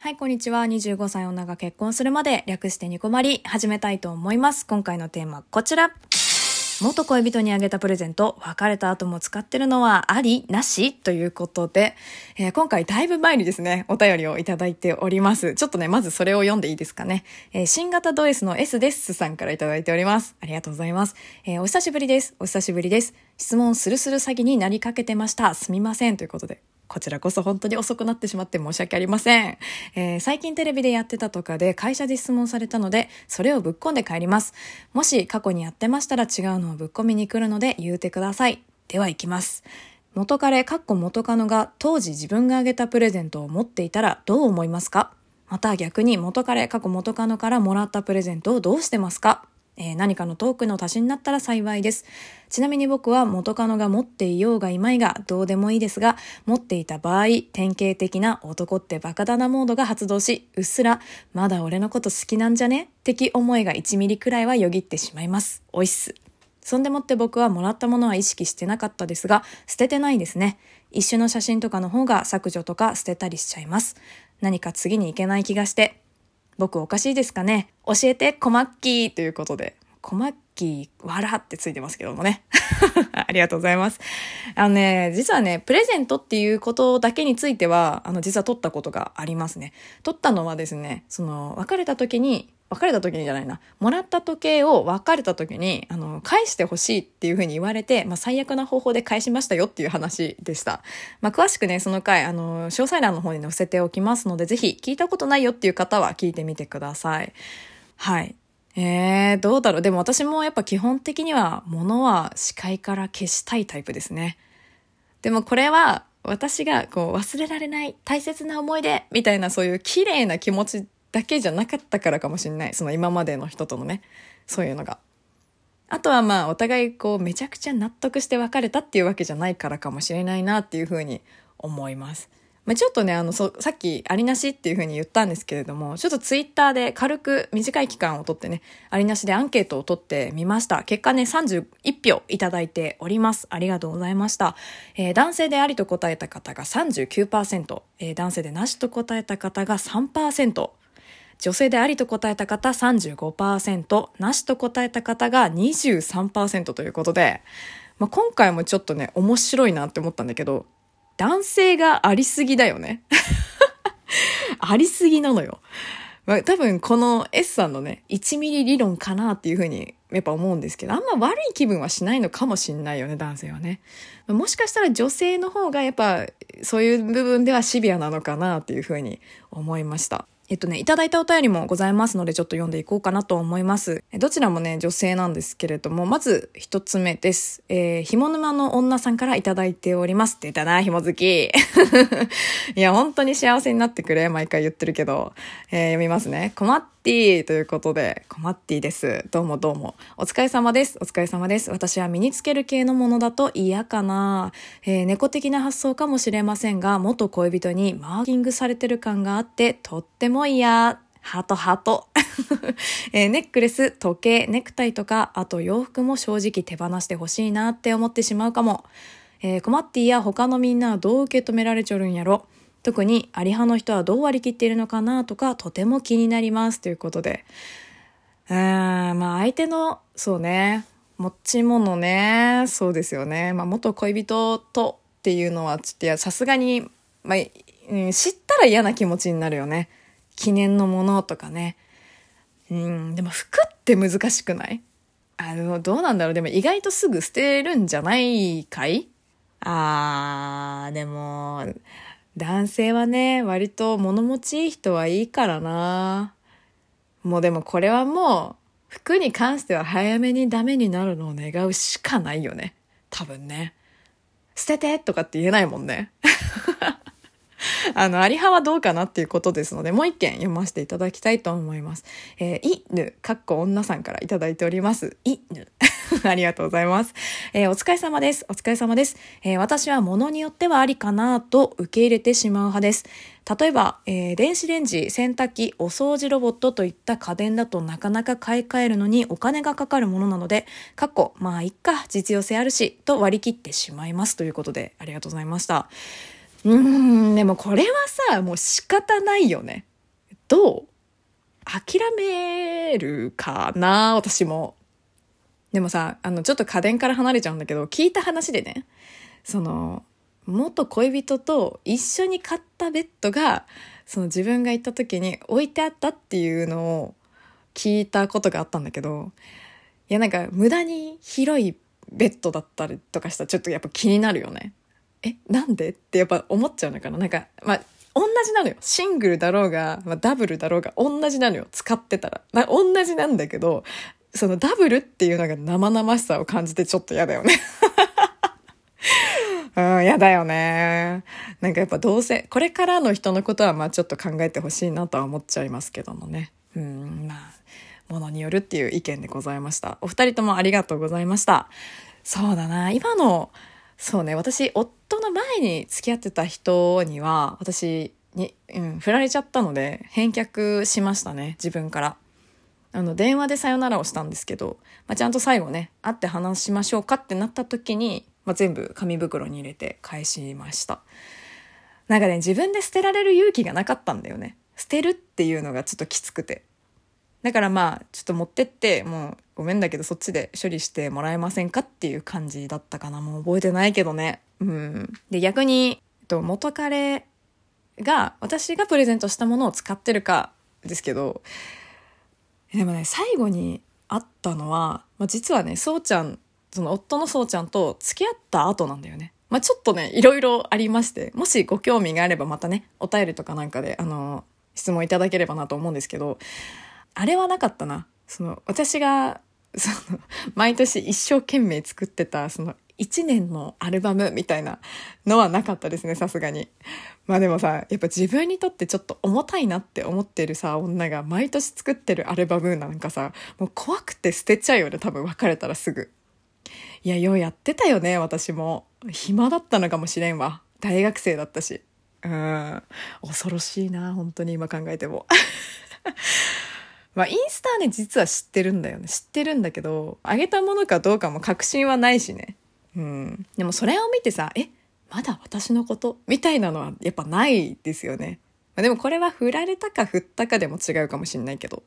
はい、こんにちは。25歳女が結婚するまで略してニコマリ始めたいと思います。今回のテーマこちら。元恋人にあげたプレゼント、別れた後も使ってるのはありなし？ということで、えー、今回だいぶ前にですね、お便りをいただいております。ちょっとね、まずそれを読んでいいですかね。えー、新型ド S の S ですさんからいただいております。ありがとうございます。えー、お久しぶりです。お久しぶりです。質問するする詐欺になりかけてました。すみません。ということで、こちらこそ本当に遅くなってしまって申し訳ありません。えー、最近テレビでやってたとかで会社で質問されたので、それをぶっ込んで帰ります。もし過去にやってましたら違うのをぶっ込みに来るので言うてください。では行きます。元彼、かっこ元カノが当時自分があげたプレゼントを持っていたらどう思いますか？また逆に元彼、過去元カノからもらったプレゼントをどうしてますか？えー、何かのトークの足しになったら幸いです。ちなみに僕は元カノが持っていようがいまいがどうでもいいですが、持っていた場合、典型的な男ってバカだなモードが発動し、うっすら、まだ俺のこと好きなんじゃね的思いが1ミリくらいはよぎってしまいます。おいっす。そんでもって僕はもらったものは意識してなかったですが、捨ててないですね。一種の写真とかの方が削除とか捨てたりしちゃいます。何か次に行けない気がして、僕おかしいですかね？教えて、コマッキーということで。コマッキー、わらってついてますけどもね。ありがとうございます。あのね、実はね、プレゼントっていうことだけについては、あの、実は取ったことがありますね。取ったのはですね、その、別れた時に、別れた時にじゃないな。もらった時計を別れた時に、あの、返してほしいっていうふうに言われて、まあ、最悪な方法で返しましたよっていう話でした。まあ、詳しくね、その回、あの、詳細欄の方に載せておきますので、ぜひ聞いたことないよっていう方は聞いてみてください。はい。えー、どうだろう。でも私もやっぱ基本的には物は視界から消したいタイプですね。でもこれは私がこう忘れられない大切な思い出みたいなそういう綺麗な気持ちだけじゃなかったからかもしれない。その今までの人とのね、そういうのが。あとはまあお互いこうめちゃくちゃ納得して別れたっていうわけじゃないからかもしれないなっていうふうに思います。まあ、ちょっとね、あの、そ、さっきありなしっていうふうに言ったんですけれども、ちょっとツイッターで軽く短い期間をとってね、ありなしでアンケートを取ってみました。結果ね、31票いただいております。ありがとうございました。えー、男性でありと答えた方が39%、えー、男性でなしと答えた方が3%、女性でありと答えた方35%、なしと答えた方が23%ということで、まあ、今回もちょっとね、面白いなって思ったんだけど、男性がありすぎだよね。ありすぎなのよ。まあ、多分この S さんのね、1ミリ理論かなっていうふうにやっぱ思うんですけど、あんま悪い気分はしないのかもしんないよね、男性はね。もしかしたら女性の方がやっぱそういう部分ではシビアなのかなっていうふうに思いました。えっとね、いただいたお便りもございますので、ちょっと読んでいこうかなと思います。どちらもね、女性なんですけれども、まず一つ目です。えー、ひも沼の女さんからいただいております。出たな、ひも好き。いや、本当に幸せになってくれ。毎回言ってるけど。えー、読みますね。困っティということで、コマッティです。どうもどうも。お疲れ様です。お疲れ様です。私は身につける系のものだと嫌かな。えー、猫的な発想かもしれませんが、元恋人にマーキングされてる感があって、とっても嫌。ハトハト。えー、ネックレス、時計、ネクタイとか、あと洋服も正直手放してほしいなって思ってしまうかも。えー、コマッティや他のみんなはどう受け止められちょるんやろ。特にアリ派の人はどう割り切っているのかなとかとても気になりますということで。うん、まあ相手の、そうね、持ち物ね、そうですよね。まあ元恋人とっていうのはちょっとさすがに、まあ、知ったら嫌な気持ちになるよね。記念のものとかね。うん、でも服って難しくない？あの、どうなんだろうでも意外とすぐ捨てるんじゃないかい？あー、でも、男性はね、割と物持ちいい人はいいからな。もうでもこれはもう、服に関しては早めにダメになるのを願うしかないよね。多分ね。捨ててとかって言えないもんね。あの、あり派はどうかなっていうことですので、もう一件読ませていただきたいと思います。えー、いぬ、かっこ女さんからいただいております。いぬ。ありがとうございます。えー、お疲れ様です。お疲れ様です。えー、私は物によってはありかなと受け入れてしまう派です。例えば、えー、電子レンジ、洗濯機、お掃除ロボットといった家電だとなかなか買い替えるのにお金がかかるものなので、かっこ、まあいっか、実用性あるし、と割り切ってしまいますということで、ありがとうございました。うーん、でもこれはさ、もう仕方ないよね。どう？諦めるかな私も。でもさ、あの、ちょっと家電から離れちゃうんだけど、聞いた話でね、その、元恋人と一緒に買ったベッドが、その自分が行った時に置いてあったっていうのを聞いたことがあったんだけど、いやなんか無駄に広いベッドだったりとかしたらちょっとやっぱ気になるよね。え、なんでってやっぱ思っちゃうのかななんか、まあ、同じなのよ。シングルだろうが、まあ、ダブルだろうが同じなのよ。使ってたら。な同じなんだけど、そのダブルっていうのが生々しさを感じてちょっと嫌だよね。うん、嫌だよね。なんかやっぱどうせ、これからの人のことはまあちょっと考えてほしいなとは思っちゃいますけどもね。うん、まあ、ものによるっていう意見でございました。お二人ともありがとうございました。そうだな、今の、そうね、私、夫の前に付き合ってた人には、私に、うん、振られちゃったので、返却しましたね、自分から。あの、電話でさよならをしたんですけど、まあ、ちゃんと最後ね、会って話しましょうかってなった時に、まあ、全部紙袋に入れて返しました。なんかね、自分で捨てられる勇気がなかったんだよね。捨てるっていうのがちょっときつくて。だからまあ、ちょっと持ってって、もうごめんだけどそっちで処理してもらえませんかっていう感じだったかな。もう覚えてないけどね。うん。で、逆に、えっと元彼が、私がプレゼントしたものを使ってるかですけど、でもね、最後に会ったのは、まあ、実はね、そうちゃん、その夫のそうちゃんと付き合った後なんだよね。まあ、ちょっとね、いろいろありまして、もしご興味があればまたね、お便りとかなんかで、あの、質問いただければなと思うんですけど、あれはなかったな。その、私が、その、毎年一生懸命作ってた、その、一年のアルバムみたいなのはなかったですね、さすがに。まあでもさ、やっぱ自分にとってちょっと重たいなって思ってるさ、女が毎年作ってるアルバムなんかさ、もう怖くて捨てちゃうよね、多分別れたらすぐ。いや、ようやってたよね、私も。暇だったのかもしれんわ。大学生だったし。うん。恐ろしいな、本当に今考えても。まあ、インスタね、実は知ってるんだよね。知ってるんだけど、あげたものかどうかも確信はないしね。うん。でもそれを見てさ、え、まだ私のこと？みたいなのはやっぱないですよね。まあ、でもこれは振られたか振ったかでも違うかもしんないけど。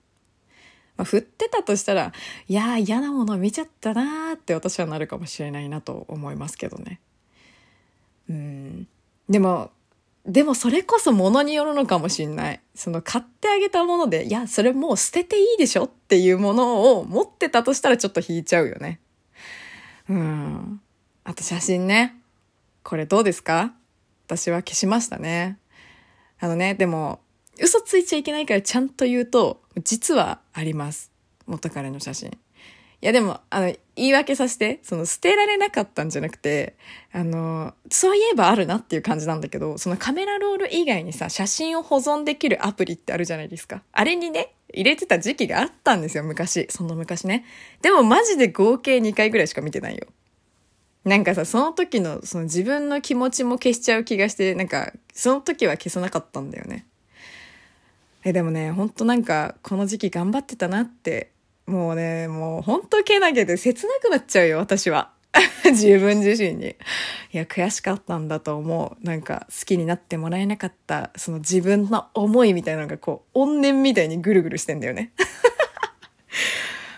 まあ、振ってたとしたら、いやー嫌なもの見ちゃったなーって私はなるかもしれないなと思いますけどね。うん。でも、でもそれこそ物によるのかもしんない。その買ってあげたもので、いや、それもう捨てていいでしょっていうものを持ってたとしたらちょっと引いちゃうよね。うん。あと写真ね。これどうですか？私は消しましたね。あのね、でも、嘘ついちゃいけないからちゃんと言うと、実はあります。元彼の写真。いやでも、あの、言い訳させて、その捨てられなかったんじゃなくて、あの、そういえばあるなっていう感じなんだけど、そのカメラロール以外にさ、写真を保存できるアプリってあるじゃないですか。あれにね、入れてた時期があったんですよ、昔。その昔ね。でもマジで合計2回ぐらいしか見てないよ。なんかさ、その時の、その自分の気持ちも消しちゃう気がして、なんか、その時は消さなかったんだよね。え、でもね、ほんとなんか、この時期頑張ってたなってもうね、もう本当けなげで切なくなっちゃうよ、私は。自分自身に。いや、悔しかったんだと思う。なんか、好きになってもらえなかった、その自分の思いみたいなのがこう、怨念みたいにぐるぐるしてんだよね。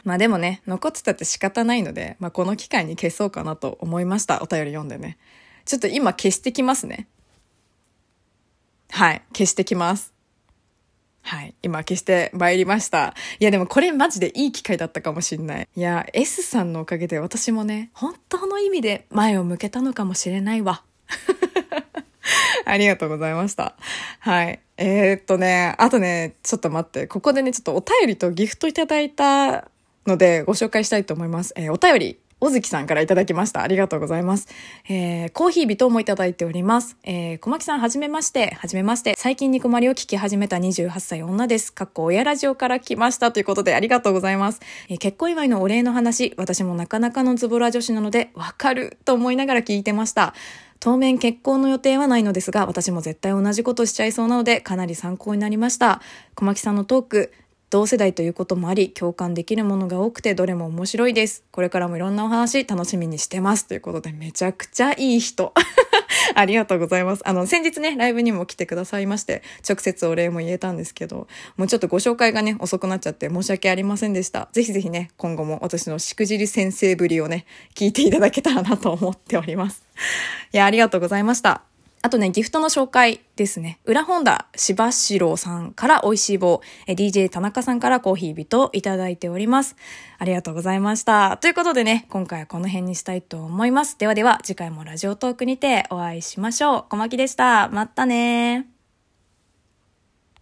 まあでもね、残ってたって仕方ないので、まあこの機会に消そうかなと思いました。お便り読んでね。ちょっと今消してきますね。はい、消してきます。はい。今消して参りました。いやでもこれマジでいい機会だったかもしんない。いや、S さんのおかげで私もね、本当の意味で前を向けたのかもしれないわ。ありがとうございました。はい。えー、っとね、あとね、ちょっと待って。ここでね、ちょっとお便りとギフトいただいたのでご紹介したいと思います。えー、お便りおずきさんからいただきました。ありがとうございます。えー、コーヒー微糖もいただいております。えー、小牧さんはじめまして、はじめまして。最近に困りを聞き始めた28歳女です。かっこ親ラジオから来ましたということでありがとうございます。えー、結婚祝いのお礼の話、私もなかなかのズボラ女子なので、わかると思いながら聞いてました。当面結婚の予定はないのですが、私も絶対同じことしちゃいそうなので、かなり参考になりました。小牧さんのトーク、同世代ということもあり、共感できるものが多くてどれも面白いです。これからもいろんなお話楽しみにしてます。ということで、めちゃくちゃいい人。ありがとうございます。あの、先日ね、ライブにも来てくださいまして、直接お礼も言えたんですけど、もうちょっとご紹介がね、遅くなっちゃって申し訳ありませんでした。ぜひぜひね、今後も私のしくじり先生ぶりをね、聞いていただけたらなと思っております。いや、ありがとうございました。あとね、ギフトの紹介ですね。裏本田柴四郎さんから美味しい棒、DJ 田中さんからコーヒー人いただいております。ありがとうございました。ということでね、今回はこの辺にしたいと思います。ではでは、次回もラジオトークにてお会いしましょう。小牧でした。またね